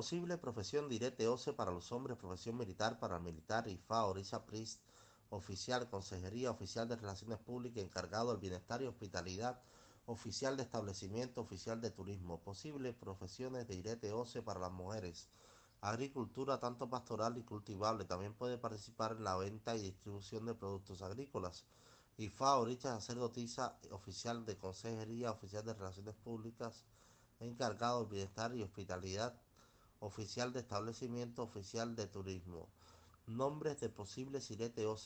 Posible profesión direte OCE para los hombres, profesión militar para el militar, IFA, Orisa Priest, oficial, consejería, oficial de relaciones públicas, encargado del bienestar y hospitalidad, oficial de establecimiento, oficial de turismo. Posible profesiones de irete para las mujeres. Agricultura tanto pastoral y cultivable. También puede participar en la venta y distribución de productos agrícolas. IFA, Oricha, sacerdotisa, oficial de consejería, oficial de relaciones públicas, encargado del bienestar y hospitalidad, oficial de establecimiento, oficial de turismo. Nombres de posibles irete